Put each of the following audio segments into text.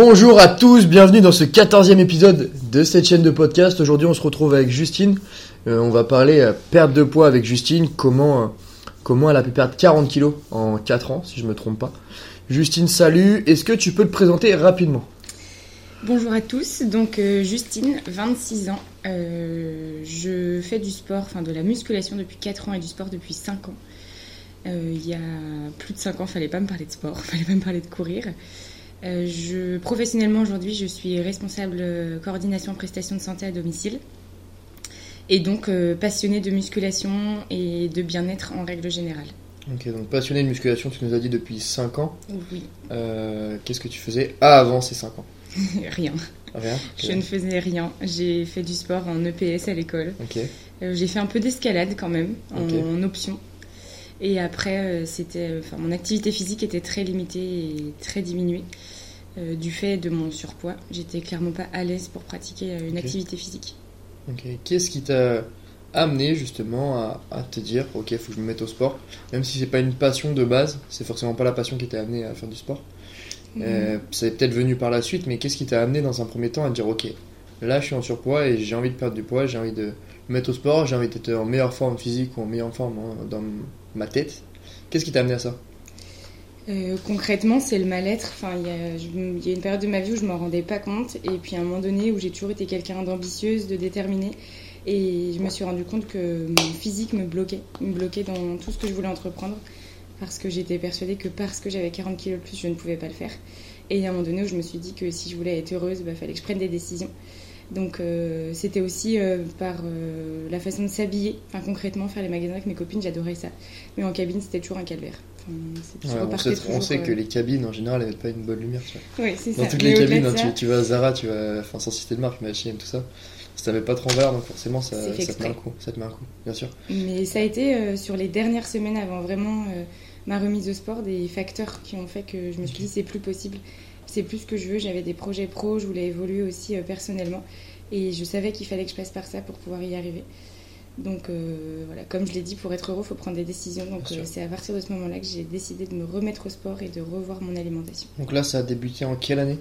Bonjour à tous, bienvenue dans ce 14e épisode de cette chaîne de podcast. Aujourd'hui, on se retrouve avec Justine. Euh, on va parler euh, perte de poids avec Justine, comment, euh, comment elle a pu perdre 40 kilos en 4 ans, si je me trompe pas. Justine, salut. Est-ce que tu peux te présenter rapidement? Bonjour à tous, donc euh, Justine, 26 ans. Je fais du sport, enfin de la musculation depuis 4 ans et du sport depuis 5 ans. Il y a plus de 5 ans, fallait pas me parler de sport, fallait pas me parler de courir. Euh, je, professionnellement aujourd'hui, je suis responsable euh, coordination prestation de santé à domicile. Et donc euh, passionnée de musculation et de bien-être en règle générale. Ok, donc passionné de musculation, tu nous as dit depuis 5 ans. Oui, Euh, Qu'est-ce que tu faisais avant ces 5 ans? Rien. Rien? Je ne faisais rien. J'ai fait du sport en EPS à l'école. Ok, j'ai fait un peu d'escalade quand même, en, option. Et après, c'était, enfin, mon activité physique était très limitée et très diminuée euh, du fait de mon surpoids. J'étais clairement pas à l'aise pour pratiquer euh, une activité physique. ok. Qu'est-ce qui t'a amené justement à, à te dire, ok, faut que je me mette au sport? Même si c'est pas une passion de base, c'est forcément pas la passion qui t'a amené à faire du sport. Euh, c'est peut-être venu par la suite, mais qu'est-ce qui t'a amené dans un premier temps à te dire ok, là je suis en surpoids et j'ai envie de perdre du poids, j'ai envie de me mettre au sport, j'ai envie d'être en meilleure forme physique ou en meilleure forme hein, dans ma tête. Qu'est-ce qui t'a amené à ça? Euh, concrètement, c'est le mal-être. Enfin, il y, y a une période de ma vie où je m'en rendais pas compte, et puis à un moment donné où j'ai toujours été quelqu'un d'ambitieuse, de déterminée, et je me suis rendu compte que mon physique me bloquait, me bloquait dans tout ce que je voulais entreprendre, parce que j'étais persuadée que parce que j'avais 40 kilos de plus, je ne pouvais pas le faire. Et a un moment donné où je me suis dit que si je voulais être heureuse, il bah, fallait que je prenne des décisions. Donc euh, c'était aussi euh, par la façon de s'habiller, enfin concrètement faire les magasins avec mes copines, j'adorais ça. Mais en cabine, c'était toujours un calvaire. Ouais, on, sait, on toujours, sait que euh, les cabines en général elles mettent pas une bonne lumière. Tu vois. Oui, Dans ça. toutes Mais les cabines, hein, tu, tu vas à Zara, tu vas, enfin sans citer de marque, mais H&M tout ça, ça met pas trop en valeur donc forcément ça, te met un coup, ça te met un coup, bien sûr. Mais ça a été euh, sur les dernières semaines avant vraiment euh, ma remise au sport des facteurs qui ont fait que je me suis dit c'est plus possible, c'est plus ce que je veux. J'avais des projets pro, je voulais évoluer aussi euh, personnellement et je savais qu'il fallait que je passe par ça pour pouvoir y arriver. Donc euh, voilà, comme je l'ai dit, pour être heureux, il faut prendre des décisions. Donc euh, c'est à partir de ce moment-là que j'ai décidé de me remettre au sport et de revoir mon alimentation. Donc là ça a débuté en quelle année?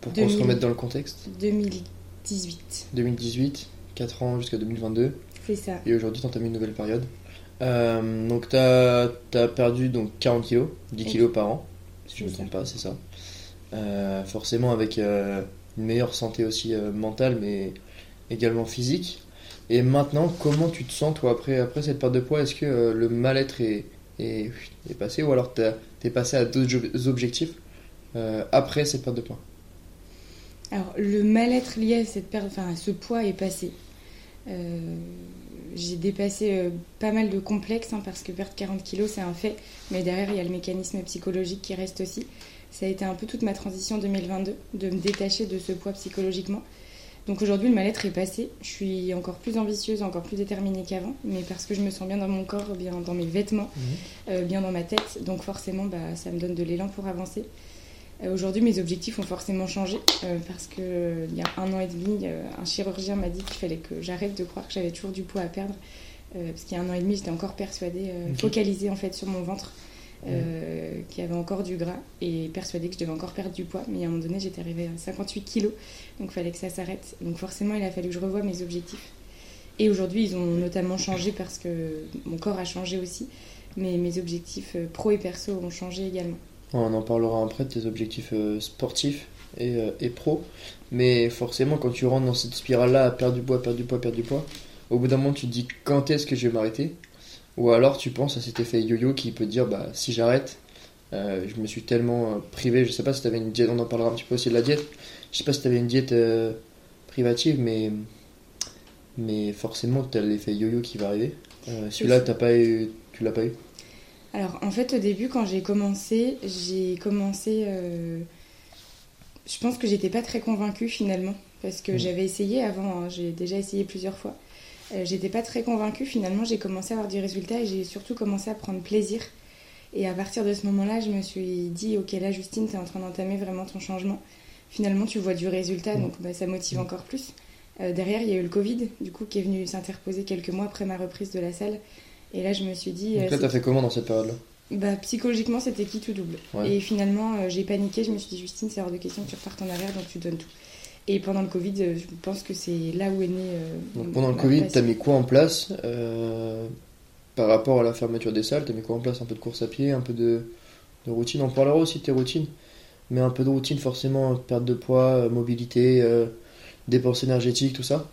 Pour qu'on se 2000. remette dans le contexte 2018, 2018, 4 ans jusqu'à 2022. c'est ça. Et aujourd'hui, t'entames une nouvelle période. Euh, donc, t'as as perdu donc 40 kilos, 10 kilos par an, si je ne me trompe pas, c'est ça. Forcément, avec une meilleure santé aussi mentale, mais également physique. Et maintenant, comment tu te sens, toi, après, après cette perte de poids? Est-ce que euh, le mal-être est, est, passé ou alors t'es passé à d'autres ob- objectifs euh, après cette perte de poids? Alors, le mal-être lié à cette perte, enfin ce poids est passé. Euh, j'ai dépassé pas mal de complexes hein, parce que perdre 40 kilos c'est un fait, mais derrière il y a le mécanisme psychologique qui reste aussi. Ça a été un peu toute ma transition 2022 de me détacher de ce poids psychologiquement. Donc aujourd'hui le mal-être est passé. Je suis encore plus ambitieuse, encore plus déterminée qu'avant, mais parce que je me sens bien dans mon corps, bien dans mes vêtements, euh, bien dans ma tête. Donc forcément bah, ça me donne de l'élan pour avancer. Euh, Aujourd'hui, mes objectifs ont forcément changé euh, parce que il y a un an et demi, un chirurgien m'a dit qu'il fallait que j'arrête de croire que j'avais toujours du poids à perdre. Parce qu'il y a un an et demi, j'étais encore persuadée, focalisée en fait sur mon ventre, euh, qu'il y avait encore du gras et persuadée que je devais encore perdre du poids. Mais à un moment donné, j'étais arrivée à 58 kilos, donc il fallait que ça s'arrête. Donc forcément, il a fallu que je revoie mes objectifs. Et aujourd'hui, ils ont notamment changé parce que mon corps a changé aussi, mais mes objectifs euh, pro et perso ont changé également. On en parlera après de tes objectifs euh, sportifs et, et pro. Mais forcément, quand tu rentres dans cette spirale-là, à perdre du poids, perdre du poids, perdre du poids, au bout d'un moment, tu te dis quand est-ce que je vais m'arrêter? Ou alors tu penses à cet effet yo-yo qui peut te dire bah, si j'arrête, euh, je me suis tellement euh, privé. Je sais pas si tu avais une diète, on en parlera un petit peu aussi de la diète. Je sais pas si tu avais une diète euh, privative, mais, mais forcément, tu as l'effet yo-yo qui va arriver. Euh, Celui-là, t'as pas eu, tu l'as pas eu? Alors, en fait, au début, quand j'ai commencé, j'ai commencé. Je pense que j'étais pas très convaincue finalement, parce que Mm. j'avais essayé avant, hein, j'ai déjà essayé plusieurs fois. Euh, j'étais pas très convaincue, finalement, j'ai commencé à avoir du résultat et j'ai surtout commencé à prendre plaisir. Et à partir de ce moment-là, je me suis dit, ok, là, Justine, tu es en train d'entamer vraiment ton changement. Finalement, tu vois du résultat, donc bah, ça motive Mm. encore plus. Euh, derrière, il y a eu le Covid, du coup, qui est venu s'interposer quelques mois après ma reprise de la salle. Et là, je me suis dit. euh, Donc là, c'est t'as fait comment dans cette période-là? Bah, Psychologiquement, c'était qui tout double. Ouais. Et finalement, euh, j'ai paniqué. Je me suis dit, Justine, c'est hors de question que tu repartes en arrière, donc tu donnes tout. Et pendant le Covid, euh, je pense que c'est là où est né. euh, Donc pendant le Covid, passion. t'as mis quoi en place euh, par rapport à la fermeture des salles T'as mis quoi en place Un peu de course à pied, un peu de, de routine? On parlera aussi de tes routines, mais un peu de routine forcément, perte de poids, mobilité, euh, dépenses énergétiques, tout ça?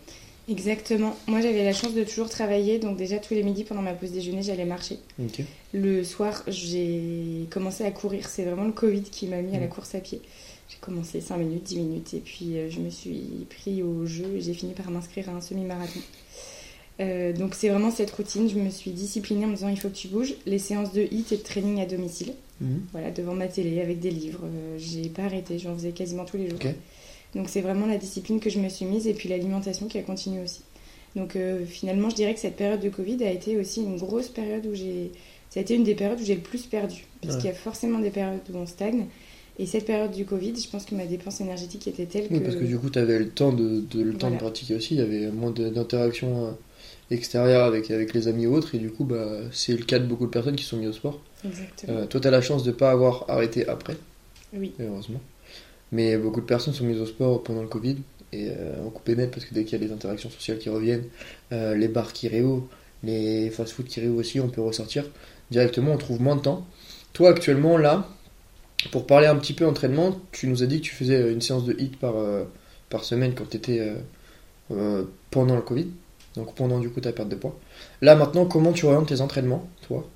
Exactement. Moi, j'avais la chance de toujours travailler. Donc, déjà, tous les midis, pendant ma pause déjeuner, j'allais marcher. Le soir, j'ai commencé à courir. C'est vraiment le Covid qui m'a mis à la Mm. course à pied. J'ai commencé 5 minutes, 10 minutes. Et puis, euh, je me suis pris au jeu et j'ai fini par m'inscrire à un semi-marathon. Euh, donc, c'est vraiment cette routine. Je me suis disciplinée en me disant il faut que tu bouges. Les séances de HIIT et de training à domicile. Mhm. Voilà, devant ma télé, avec des livres. Euh, j'ai pas arrêté. J'en faisais quasiment tous les jours. Donc, c'est vraiment la discipline que je me suis mise. Et puis, l'alimentation qui a continué aussi. Donc, euh, finalement, je dirais que cette période de Covid a été aussi une grosse période où j'ai. Ça a été une des périodes où j'ai le plus perdu. Parce Ouais. qu'il y a forcément des périodes où on stagne. Et cette période du Covid, je pense que ma dépense énergétique était telle Oui, que. parce que du coup, t'avais le temps de, de- le temps de pratiquer aussi. Il y avait moins d'interactions euh, extérieures avec, avec les amis ou autres, et du coup, bah, c'est le cas de beaucoup de personnes qui sont mises au sport. Exactement. Euh, toi, t'as la chance de pas avoir arrêté après. Oui. heureusement. Mais beaucoup de personnes sont mises au sport pendant le Covid et euh, en coupé net parce que dès qu'il y a les interactions sociales qui reviennent, euh, les bars qui réouvrent, les fast-food qui réouvrent aussi, on peut ressortir directement, on trouve moins de temps. Toi, actuellement, là, pour parler un petit peu entraînement, tu nous as dit que tu faisais une séance de hit par, euh, par semaine quand tu étais pendant le Covid, donc pendant du coup ta perte de poids. Là, maintenant, comment tu orientes tes entraînements, toi?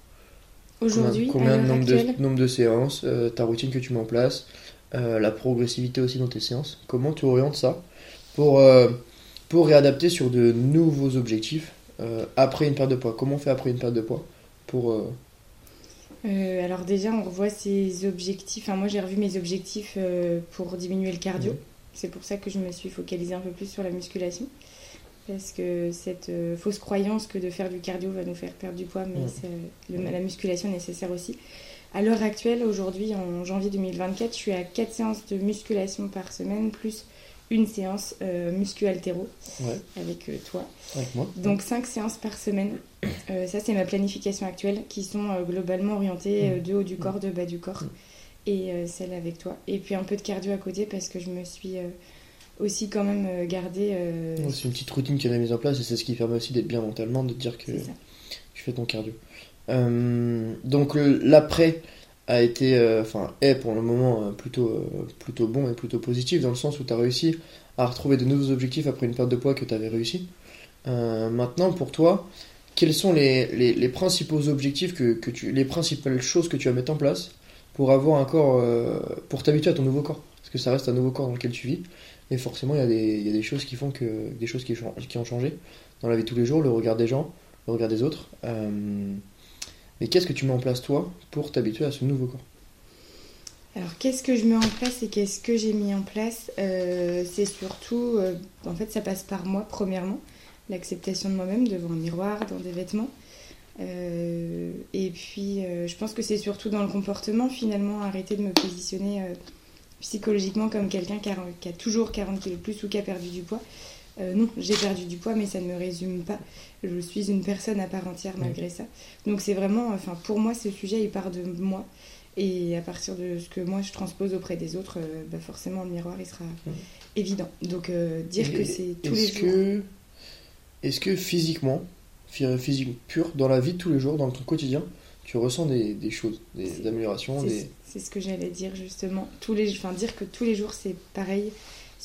Aujourd'hui, combien, combien nombre de, nombre de séances, euh, ta routine que tu mets en place, euh, la progressivité aussi dans tes séances? Comment tu orientes ça pour, euh, pour réadapter sur de nouveaux objectifs euh, après une perte de poids? Comment on fait après une perte de poids pour, euh, alors déjà, on revoit ses objectifs. Enfin, moi, j'ai revu mes objectifs euh, pour diminuer le cardio. Mhm. C'est pour ça que je me suis focalisée un peu plus sur la musculation. Parce que cette euh, fausse croyance que de faire du cardio va nous faire perdre du poids, mais Mhm. c'est- le- la musculation est nécessaire aussi. À l'heure actuelle, aujourd'hui, en janvier 2024, je suis à 4 séances de musculation par semaine, plus une séance euh, muscu-altéro ouais, avec euh, toi. avec moi Donc 5 séances par semaine. Euh, ça, c'est ma planification actuelle, qui sont euh, globalement orientées euh, de haut du corps, de bas du corps, Mm. et celle avec toi. Et puis un peu de cardio à côté, parce que je me suis aussi quand même gardée... C'est une petite routine qu'elle a mise en place et c'est ce qui permet aussi d'être bien mentalement, de te dire que tu fais ton cardio. Donc l'après a été, euh, enfin est pour le moment euh, plutôt, euh, plutôt bon et plutôt positif dans le sens où tu as réussi à retrouver de nouveaux objectifs après une perte de poids que tu avais réussi. Maintenant pour toi, quels sont les, les, les principaux objectifs que, que tu, les principales choses que tu vas mettre en place pour avoir un corps, euh, pour t'habituer à ton nouveau corps? Parce que ça reste un nouveau corps dans lequel tu vis et forcément il y a des, il y a des choses qui font que des choses qui, qui ont changé dans la vie de tous les jours, le regard des gens, le regard des autres. Euh, mais qu'est-ce que tu mets en place toi pour t'habituer à ce nouveau corps? Alors, qu'est-ce que je mets en place et qu'est-ce que j'ai mis en place? Euh, C'est surtout, euh, en fait, ça passe par moi, premièrement, l'acceptation de moi-même devant un miroir, dans des vêtements. Euh, et puis, je pense que c'est surtout dans le comportement, finalement, arrêter de me positionner psychologiquement comme quelqu'un qui a, qui a toujours 40 kg plus ou qui a perdu du poids. Euh, non, j'ai perdu du poids, mais ça ne me résume pas. Je suis une personne à part entière malgré ça. Donc c'est vraiment, enfin pour moi, ce sujet, il part de moi. Et à partir de ce que moi je transpose auprès des autres, euh, bah forcément le miroir il sera évident. Donc euh, dire que c'est tous les Est-ce jours. que, est-ce que physiquement, phy- physique pur, dans la vie de tous les jours, dans ton quotidien, tu ressens des, des choses, des C'est- améliorations, c'est ce que j'allais dire justement. Tous les, enfin dire que tous les jours c'est pareil,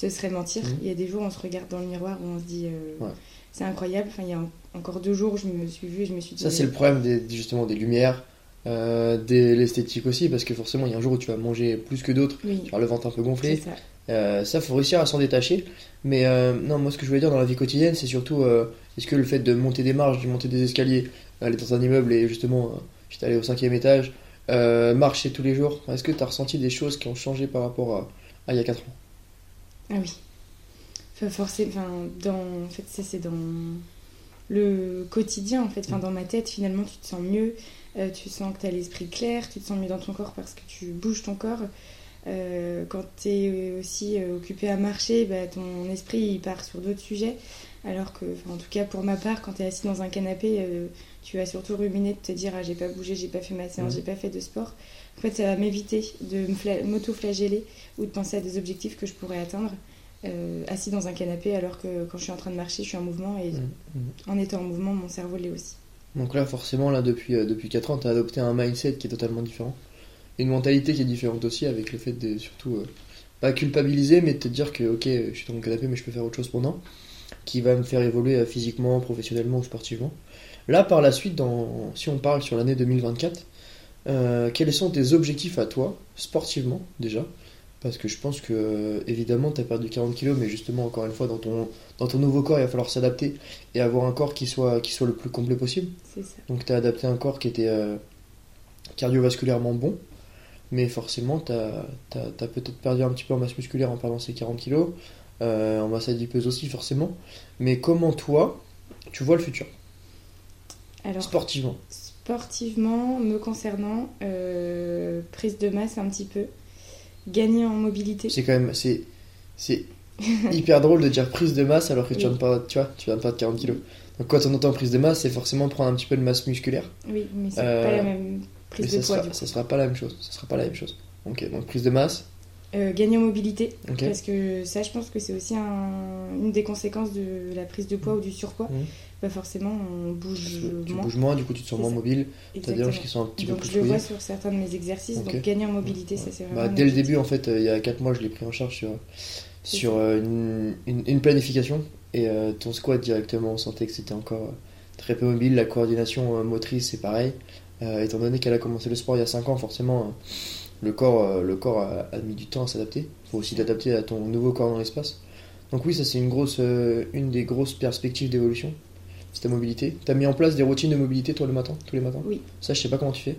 ce serait mentir. Mhm. Il y a des jours où on se regarde dans le miroir où on se dit euh, Ouais. c'est incroyable. Enfin il y a en- encore deux jours je me suis vue et je me suis dit. Ça, c'est le problème des, justement des lumières, euh, de l'esthétique aussi, parce que forcément, il y a un jour où tu vas manger plus que d'autres, Oui, tu vas avoir le ventre un peu gonflé. ça. Euh, ça, faut réussir à s'en détacher. Mais euh, non, moi, ce que je voulais dire dans la vie quotidienne, c'est surtout euh, est-ce que le fait de monter des marches, de monter des escaliers, aller dans un immeuble et justement, euh, j'étais allé au cinquième étage, euh, marcher tous les jours, est-ce que tu as ressenti des choses qui ont changé par rapport à, à il y a 4 ans? Ah oui. Enfin, forcément, enfin, dans, en fait, ça, c'est dans le quotidien, en fait. Enfin, dans ma tête, finalement, tu te sens mieux. euh, tu sens que tu as l'esprit clair. Tu te sens mieux dans ton corps parce que tu bouges ton corps. Euh, quand tu es aussi euh, occupé à marcher, bah, ton esprit il part sur d'autres sujets. Alors que, en tout cas pour ma part, quand tu es assis dans un canapé, euh, tu vas surtout ruminer de te dire ah, j'ai pas bougé, j'ai pas fait ma séance, Mhm. j'ai pas fait de sport. En fait, ça va m'éviter de m'auto-flageller ou de penser à des objectifs que je pourrais atteindre euh, assis dans un canapé alors que quand je suis en train de marcher, je suis en mouvement et Mm. en étant en mouvement, mon cerveau l'est aussi. Donc là, forcément, là, depuis, euh, depuis 4 ans, tu as adopté un mindset qui est totalement différent. Une mentalité qui est différente aussi, avec le fait de surtout euh, pas culpabiliser, mais de te dire que, ok, je suis dans mon canapé, mais je peux faire autre chose pendant, qui va me faire évoluer euh, physiquement, professionnellement ou sportivement. Là, par la suite, dans, si on parle sur l'année 2024, euh, quels sont tes objectifs à toi, sportivement déjà? Parce que je pense que, évidemment, tu as perdu 40 kilos, mais justement, encore une fois, dans ton, dans ton nouveau corps, il va falloir s'adapter et avoir un corps qui soit, qui soit le plus complet possible. Ça. Donc tu as adapté un corps qui était euh, cardiovasculairement bon, mais forcément tu as, peut-être perdu un petit peu en masse musculaire en perdant ces 40 kilos, euh, en masse adipeuse aussi forcément. Mais comment toi, tu vois le futur? Alors, sportivement sportivement, me concernant, euh, prise de masse un petit peu, gagner en mobilité. C'est quand même c'est c'est hyper drôle de dire prise de masse alors que tu viens de perdre, tu vois, tu viens de perdre 40 kilos. Donc quand on entend prise de masse, c'est forcément prendre un petit peu de masse musculaire. Oui, mais c'est Euh, pas la même prise ça de poids sera, ça sera pas la même chose. Ça sera pas la même chose. Ok, donc prise de masse. Euh, gagner en mobilité, parce que ça, je pense que c'est aussi un- une des conséquences de la prise de poids ou du surpoids. Mhm. Bah forcément, on bouge Tu moins. bouges moins, du coup tu te sens moins mobile. T'as des Exactement. hanches qui sont un petit Donc peu je plus le vois sur certains de mes exercices. Donc gagner en mobilité, ça c'est vraiment. Bah, un dès le début, en fait, euh, il y a 4 mois, je l'ai pris en charge sur, sur euh, une, une- une planification. Et ton squat directement, on sentait que c'était encore très peu mobile. La coordination motrice, c'est pareil. Étant donné qu'elle a commencé le sport il y a 5 ans, forcément, le corps, euh, le corps a, a mis du temps à s'adapter. Il faut aussi t'adapter à ton nouveau corps dans l'espace. Donc oui, ça c'est une, grosse, euh, une des grosses perspectives d'évolution. C'est ta mobilité. T'as mis en place des routines de mobilité, toi, le matin Tous les matins? Oui. Ça, je sais pas comment tu fais.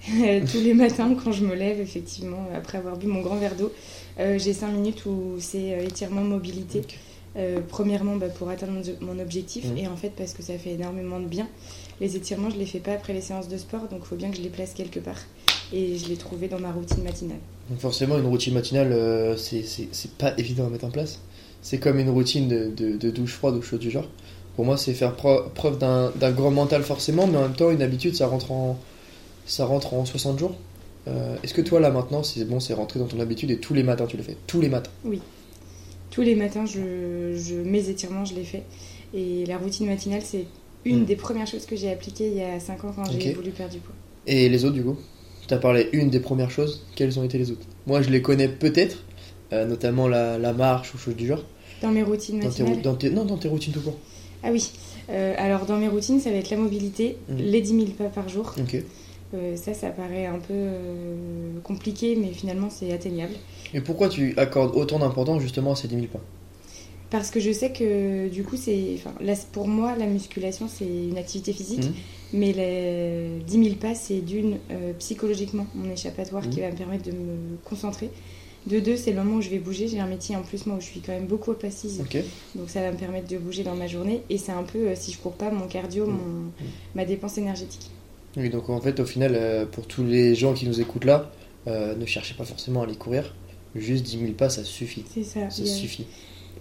Tous les matins, quand je me lève, effectivement, après avoir bu mon grand verre d'eau, euh, j'ai 5 minutes où c'est euh, étirement mobilité. Euh, premièrement, bah, pour atteindre mon, mon objectif, Mhm. et en fait, parce que ça fait énormément de bien. Les étirements, je les fais pas après les séances de sport, donc il faut bien que je les place quelque part. Et je l'ai trouvé dans ma routine matinale. Donc forcément, une routine matinale, euh, c'est- pas évident à mettre en place. C'est comme une routine de, de- de douche froide ou chaude du genre. Pour moi, c'est faire preuve d'un grand mental forcément, mais en même temps, une habitude, ça rentre en, ça rentre en 60 jours. Euh, Est-ce que toi, là, maintenant, c'est bon, c'est rentré dans ton habitude et tous les matins, tu le fais? Tous les matins. Tous les matins, je, je, mes étirements, je les fais. Et la routine matinale, c'est une Mhm. des premières choses que j'ai appliquées il y a 5 ans quand j'ai voulu perdre du poids. Et les autres, du coup? Tu as parlé une des premières choses. Quelles ont été les autres? Moi, je les connais peut-être, euh, notamment la, la marche ou choses du genre. Dans mes routines Dans tes, dans non, dans tes routines tout court. Ah oui, Euh, alors dans mes routines, ça va être la mobilité, Mhm. les 10 000 pas par jour. Ok. Euh, ça, ça paraît un peu compliqué, mais finalement c'est atteignable. Et pourquoi tu accordes autant d'importance justement à ces 10 000 pas? Parce que je sais que du coup, c'est, là, pour moi, la musculation, c'est une activité physique, Mhm. Mais les 10 000 pas, c'est d'une, euh, psychologiquement, mon échappatoire qui va me permettre de me concentrer. De deux, c'est le moment où je vais bouger. J'ai un métier en plus, moi, où je suis quand même beaucoup assise. Ok. Donc ça va me permettre de bouger dans ma journée. Et c'est un peu, euh, si je cours pas, mon cardio, Mhm. mon, ma dépense énergétique. Oui, donc en fait, au final, euh, pour tous les gens qui nous écoutent là, ne cherchez pas forcément à aller courir. Juste 10 000 pas, ça suffit. C'est ça. Ça il y a- suffit.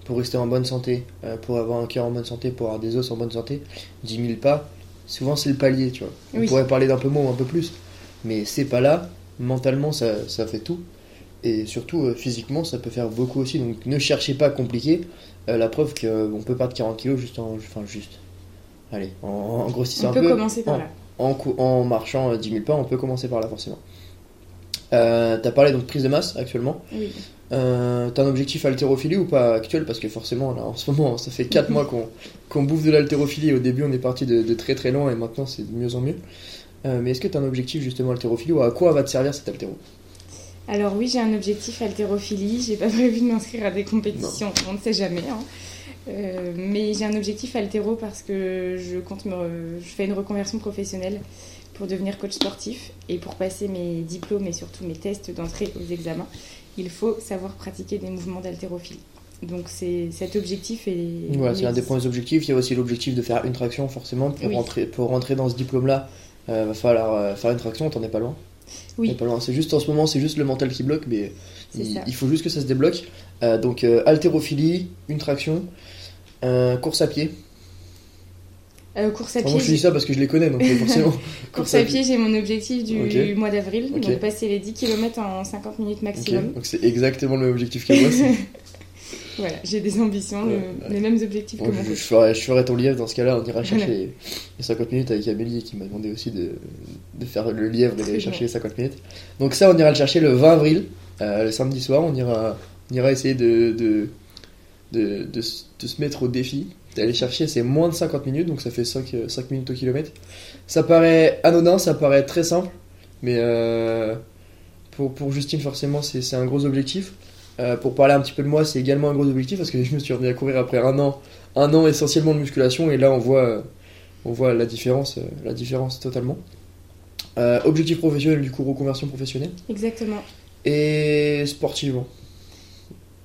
Pour rester en bonne santé, pour avoir un cœur en bonne santé, pour avoir des os en bonne santé, 10 000 pas, souvent c'est le palier, tu vois. On pourrait parler d'un peu moins ou un peu plus, mais c'est pas là. Mentalement, ça, ça fait tout. Et surtout, euh, physiquement, ça peut faire beaucoup aussi. Donc ne cherchez pas à compliquer. Euh, la preuve qu'on peut perdre 40 kilos juste en. Enfin, juste. Allez, en, en grossissant On un peut peu. commencer par en- là. en, en marchant euh, 10 000 pas, on peut commencer par là forcément. Euh, T'as parlé donc de prise de masse actuellement. Oui. Euh, T'as un objectif haltérophilie ou pas actuel? Parce que forcément, là, en ce moment, ça fait 4 mois qu'on qu'on bouffe de l'haltérophilie. Au début, on est parti de, de très très loin et maintenant, c'est de mieux en mieux. Euh, mais est-ce que tu as un objectif justement haltérophilie ou à quoi va te servir cet haltéro Alors oui, j'ai un objectif haltérophilie. J'ai pas prévu de m'inscrire à des compétitions. On ne sait jamais. hein. Euh, mais j'ai un objectif haltéro parce que je compte me, re- je fais une reconversion professionnelle pour devenir coach sportif et pour passer mes diplômes et surtout mes tests d'entrée aux examens, il faut savoir pratiquer des mouvements d'haltérophilie. Donc c'est cet objectif est Voilà, c'est il un des premiers objectifs. Il y a aussi l'objectif de faire une traction, forcément. Pour, Oui. rentrer, pour rentrer dans ce diplôme-là, euh, va falloir euh, faire une traction, t'en es pas loin. Oui. Il pas loin. C'est juste en ce moment, c'est juste le mental qui bloque, mais il, il faut juste que ça se débloque. Euh, donc haltérophilie, une traction, course à pied. Euh, course à Enfin, pied. moi je dis ça parce que je les connais, donc euh, forcément. Course à pied, j'ai mon objectif du mois d'avril, Ok. donc passer les 10 km en 50 minutes maximum. Donc c'est exactement le même objectif que moi. Voilà, j'ai des ambitions, Ouais, le- ouais. les mêmes objectifs que Donc, mon je, ferai, je ferai ton lièvre dans ce cas-là, on ira chercher Voilà. les, les 50 minutes avec Amélie qui m'a demandé aussi de, de faire le lièvre et d'aller chercher les 50 minutes. Donc ça, on ira le chercher le 20 avril, euh, le samedi soir, on ira, on ira essayer de, de, de se mettre au défi, d'aller chercher, c'est moins de 50 minutes, donc ça fait 5, euh, 5 minutes au kilomètre. Ça paraît anodin, ça paraît très simple, mais euh, pour, pour Justine, forcément, c'est c'est un gros objectif. Euh, pour parler un petit peu de moi, c'est également un gros objectif parce que je me suis remis à courir après un an, un an essentiellement de musculation et là on voit, euh, on voit la différence, euh, la différence totalement. Euh, objectif professionnel du coup reconversion professionnelle Exactement. et sportivement.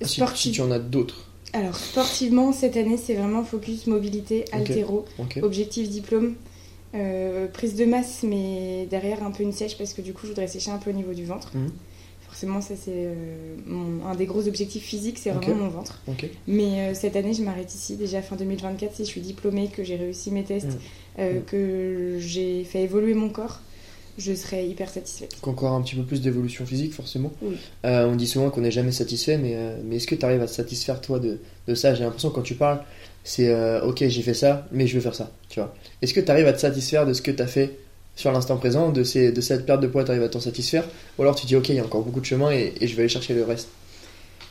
Si, si Sportif. tu en as d'autres. Alors, sportivement, cette année, c'est vraiment focus mobilité, altéro, objectif diplôme, euh, prise de masse, mais derrière un peu une sèche parce que du coup, je voudrais sécher un peu au niveau du ventre. Mhm. Forcément, ça, c'est euh, un des gros objectifs physiques, c'est vraiment mon ventre. Mais euh, cette année, je m'arrête ici. Déjà fin 2024, si je suis diplômée, que j'ai réussi mes tests, Mhm. Mhm. que j'ai fait évoluer mon corps, je serais hyper satisfaite. Encore un petit peu plus d'évolution physique forcément. Oui. Euh, on dit souvent qu'on n'est jamais satisfait, mais, euh, mais est-ce que tu arrives à te satisfaire toi de, de ça? J'ai l'impression quand tu parles, c'est euh, ok j'ai fait ça, mais je veux faire ça. Tu vois Est-ce que tu arrives à te satisfaire de ce que tu as fait sur l'instant présent, de, ces, de cette perte de poids, tu arrives à t'en satisfaire? Ou alors tu dis ok il y a encore beaucoup de chemin et, et je vais aller chercher le reste?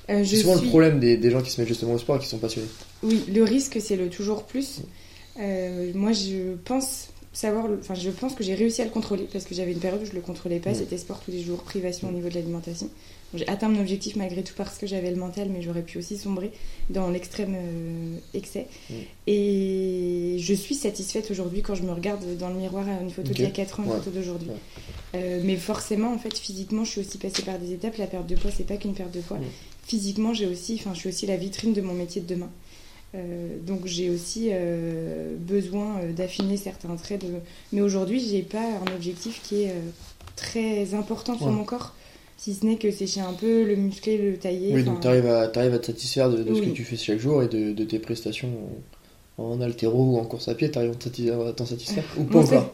C'est souvent suis- le problème des, des gens qui se mettent justement au sport et qui sont passionnés. Oui, le risque, c'est le toujours plus. Moi, je pense savoir, enfin, je pense que j'ai réussi à le contrôler parce que j'avais une période où je le contrôlais pas. Mm. C'était sport tous les jours, privation au niveau de l'alimentation. J'ai atteint mon objectif malgré tout parce que j'avais le mental, mais j'aurais pu aussi sombrer dans l'extrême euh, excès. Mm. Et je suis satisfaite aujourd'hui quand je me regarde dans le miroir à une photo Ok. d'il y a 4 ans, une Ouais. photo d'aujourd'hui. Ouais. Euh, mais forcément, en fait, physiquement, je suis aussi passée par des étapes. La perte de poids, c'est pas qu'une perte de poids. Mm. Physiquement, j'ai aussi, enfin, je suis aussi la vitrine de mon métier de demain. Euh, donc j'ai aussi euh, besoin euh, d'affiner certains traits. De... Mais aujourd'hui, j'ai pas un objectif qui est euh, très important sur Ouais. mon corps, si ce n'est que sécher un peu, le muscler, le tailler. Oui, donc tu arrives à, t'arrives à te satisfaire de, de ce que tu fais chaque jour et de, de tes prestations en, en altéro ou en course à pied, tu arrives à t'en satisfaire Ou pas encore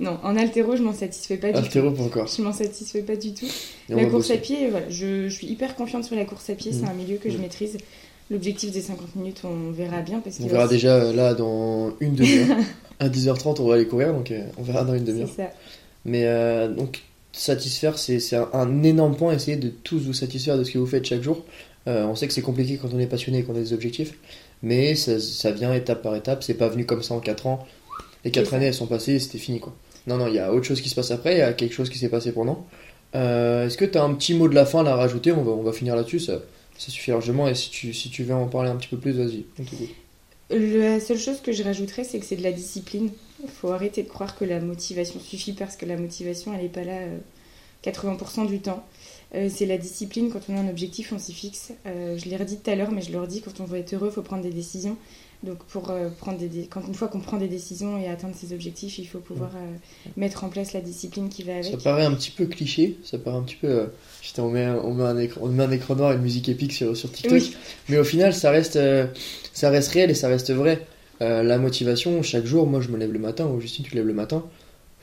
Non, en altéro, je m'en satisfais pas du tout. pas encore. Je m'en satisfais pas du tout. Et La course à pied, voilà, je, je suis hyper confiante sur la course à pied. C'est un milieu que je Mhm. maîtrise. L'objectif des 50 minutes, on verra bien parce On verra aussi- déjà euh, là dans une demi-heure. à 10h30, on va aller courir, donc euh, on verra dans une demi-heure. C'est ça. Mais euh, donc, satisfaire, c'est c'est un, un énorme point. Essayez de tous vous satisfaire de ce que vous faites chaque jour. Euh, on sait que c'est compliqué quand on est passionné et qu'on a des objectifs, mais ça, ça vient étape par étape. C'est pas venu comme ça en 4 ans. Les 4 C'est ça. années, elles sont passées et c'était fini quoi. Non, non, il y a autre chose qui se passe après, il y a quelque chose qui s'est passé pendant. Euh, Est-ce que tu as un petit mot de la fin là, à rajouter? On va, on va finir là-dessus, ça, ça suffit largement. Et si tu, si tu veux en parler un petit peu plus, vas-y. La seule chose que je rajouterais, c'est que c'est de la discipline. Il faut arrêter de croire que la motivation suffit parce que la motivation, elle n'est pas là euh, 80% du temps. Euh, c'est la discipline. Quand on a un objectif, on s'y fixe. Euh, je l'ai redit tout à l'heure, mais je le redis quand on veut être heureux, il faut prendre des décisions. Donc, pour euh, prendre des, dé- quand une fois qu'on prend des décisions et atteindre ses objectifs, il faut pouvoir euh, mettre en place la discipline qui va Ça avec. paraît un petit peu cliché, ça paraît un petit peu. euh, putain, on, met, on, met un écran, on met un écran noir et une musique épique sur, sur TikTok. Oui. Mais au final, ça reste, euh, ça reste réel et ça reste vrai. La motivation, chaque jour, moi je me lève le matin, ou Justine, tu te lèves le matin.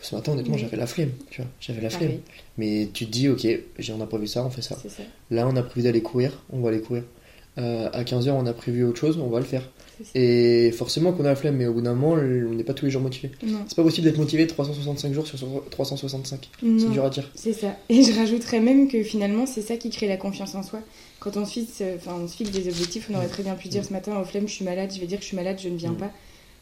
Ce matin, honnêtement, Oui. j'avais la flemme, tu vois, j'avais la flemme. Pareil, Mais tu te dis, ok, on a prévu ça, on fait ça. ça. Là, on a prévu d'aller courir, on va aller courir. À 15h, on a prévu autre chose, on va le faire. Et forcément qu'on a la flemme, mais au bout d'un moment, on n'est pas tous les jours motivé. C'est pas possible d'être motivé 365 jours sur 365. C'est dur à dire. C'est ça. Et je rajouterais même que finalement, c'est ça qui crée la confiance en soi. Quand on se fixe, euh, enfin, on se fixe des objectifs, on aurait très bien pu dire ce matin, au flemme, je suis malade, je vais dire que je suis malade, je ne viens Mm. pas.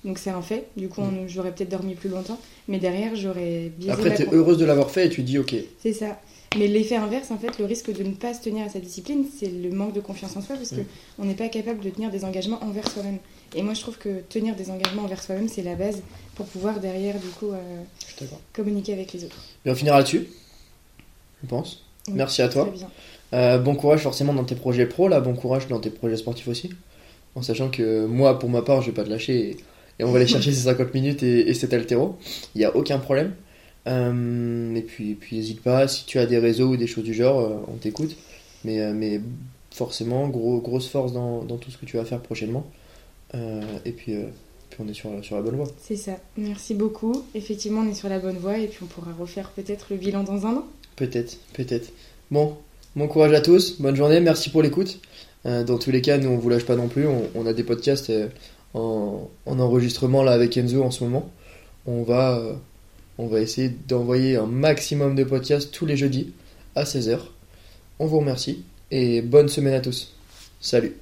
Donc c'est un fait. Du coup, Mm. j'aurais peut-être dormi plus longtemps. Mais derrière, j'aurais biaisé Après, t'es heureuse de l'avoir fait et tu dis, ok, C'est ça. Mais l'effet inverse, en fait, le risque de ne pas se tenir à sa discipline, c'est le manque de confiance en soi parce que Mm. on n'est pas capable de tenir des engagements envers soi-même. Et moi, je trouve que tenir des engagements envers soi-même, c'est la base pour pouvoir derrière, du coup, euh, communiquer avec les autres. Et on finira là-dessus, je pense. Oui, Merci à toi. Bien. Euh, bon courage forcément dans tes projets pro, là, bon courage dans tes projets sportifs aussi. En sachant que moi, pour ma part, je vais pas te lâcher et, et on va aller chercher ces 50 minutes et, et cet altéro. Il n'y a aucun problème. Euh, et puis, puis n'hésite pas, si tu as des réseaux ou des choses du genre, euh, on t'écoute. Mais, euh, mais forcément, gros, grosse force dans, dans tout ce que tu vas faire prochainement. Euh, et puis, puis on est sur, la- sur la bonne voie. C'est ça. Merci beaucoup. Effectivement, on est sur la bonne voie et puis on pourra refaire peut-être le bilan dans un an. Peut-être, peut-être. Bon, bon courage à tous, bonne journée, merci pour l'écoute. Dans tous les cas, nous on vous lâche pas non plus, on, on a des podcasts en, en enregistrement là avec Enzo en ce moment. On va, on va essayer d'envoyer un maximum de podcasts tous les jeudis à 16h. On vous remercie et bonne semaine à tous. Salut